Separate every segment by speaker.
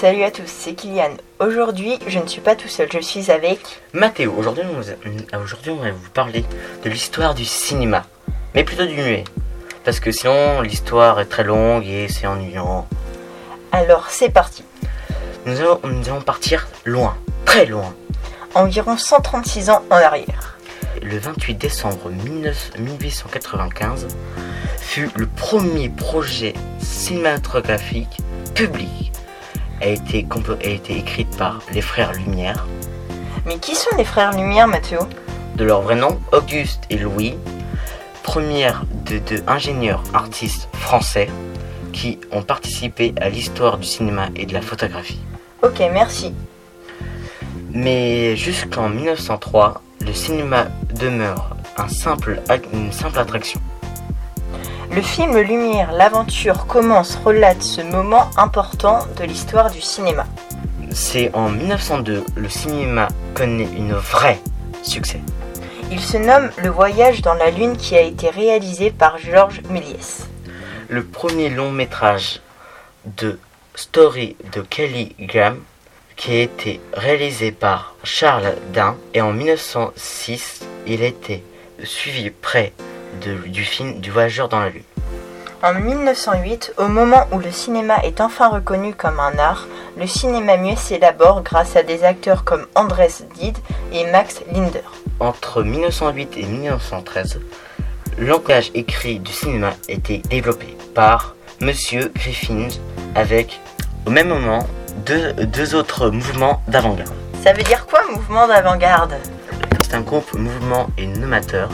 Speaker 1: Salut à tous, c'est Kylian. Aujourd'hui, je ne suis pas tout seul, je suis avec
Speaker 2: Mathéo. Aujourd'hui, euh, aujourd'hui, on va vous parler de l'histoire du cinéma, mais plutôt du muet. Parce que sinon, l'histoire est très longue et c'est ennuyant.
Speaker 1: Alors c'est parti.
Speaker 2: Nous allons, nous allons partir loin, très loin.
Speaker 1: Environ 136 ans en arrière.
Speaker 2: Le 28 décembre 19 1895 fut le premier projet cinématographique public. A été, compo- a été écrite par les frères Lumière,
Speaker 1: Mais qui sont les frères Lumière, Mathéo
Speaker 2: de leur vrai nom Auguste et Louis, première de deux ingénieurs artistes français qui ont participé à l'histoire du cinéma et de la photographie.
Speaker 1: Ok, merci.
Speaker 2: Mais jusqu'en 1903, le cinéma demeure un simple, une simple attraction.
Speaker 1: Le film Lumière, l'aventure commence, relate ce moment important de l'histoire du cinéma.
Speaker 2: C'est en 1902 le cinéma connaît une vraie succès.
Speaker 1: Il se nomme Le voyage dans la lune qui a été réalisé par Georges Méliès.
Speaker 2: Le premier long métrage de Story de Kelly Graham qui a été réalisé par Charles Dain et en 1906 il a été suivi près de- du film du voyageur dans la lune.
Speaker 1: En 1908, au moment où le cinéma est enfin reconnu comme un art, le cinéma muet s'élabore grâce à des acteurs comme Andrés Did et Max Linder.
Speaker 2: Entre 1908 et 1913, le langage écrit du cinéma était développé par Monsieur Griffin avec au même moment deux, deux autres mouvements d'avant-garde.
Speaker 1: Ça veut dire quoi mouvement d'avant-garde?
Speaker 2: C'est un groupe mouvement et nomateur,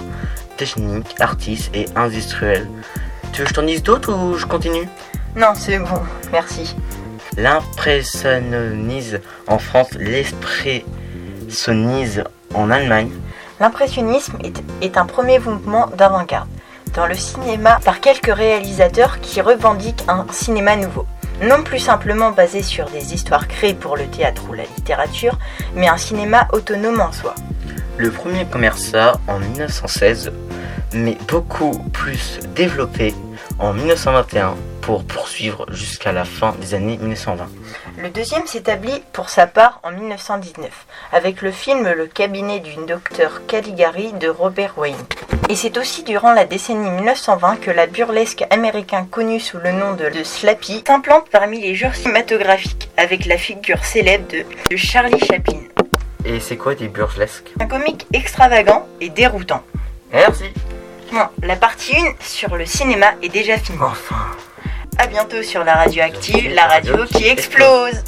Speaker 2: technique, artiste et industriel. Tu veux que je t'en dise d'autres ou je continue?
Speaker 1: Non, c'est bon, merci.
Speaker 2: L'impressionnisme en France, l'expressionnisme en Allemagne,
Speaker 1: L'impressionnisme est, est un premier mouvement d'avant-garde dans le cinéma par quelques réalisateurs qui revendiquent un cinéma nouveau. Non plus simplement basé sur des histoires créées pour le théâtre ou la littérature, mais un cinéma autonome en soi.
Speaker 2: Le premier commença en 1916, mais beaucoup plus développé en 1921 pour poursuivre jusqu'à la fin des années 1920.
Speaker 1: Le deuxième s'établit pour sa part en 1919, avec le film Le cabinet du docteur Caligari de Robert Wayne. Et c'est aussi durant la décennie 1920 que la burlesque américain connu sous le nom de, de Slappy s'implante parmi les genres cinématographiques, avec la figure célèbre de, de Charlie Chaplin.
Speaker 2: Et c'est quoi des burlesques?
Speaker 1: Un comique extravagant et déroutant.
Speaker 2: Merci
Speaker 1: La partie 1 sur le cinéma est déjà finie.
Speaker 2: Enfin
Speaker 1: A bientôt sur la radio active, la radio qui explose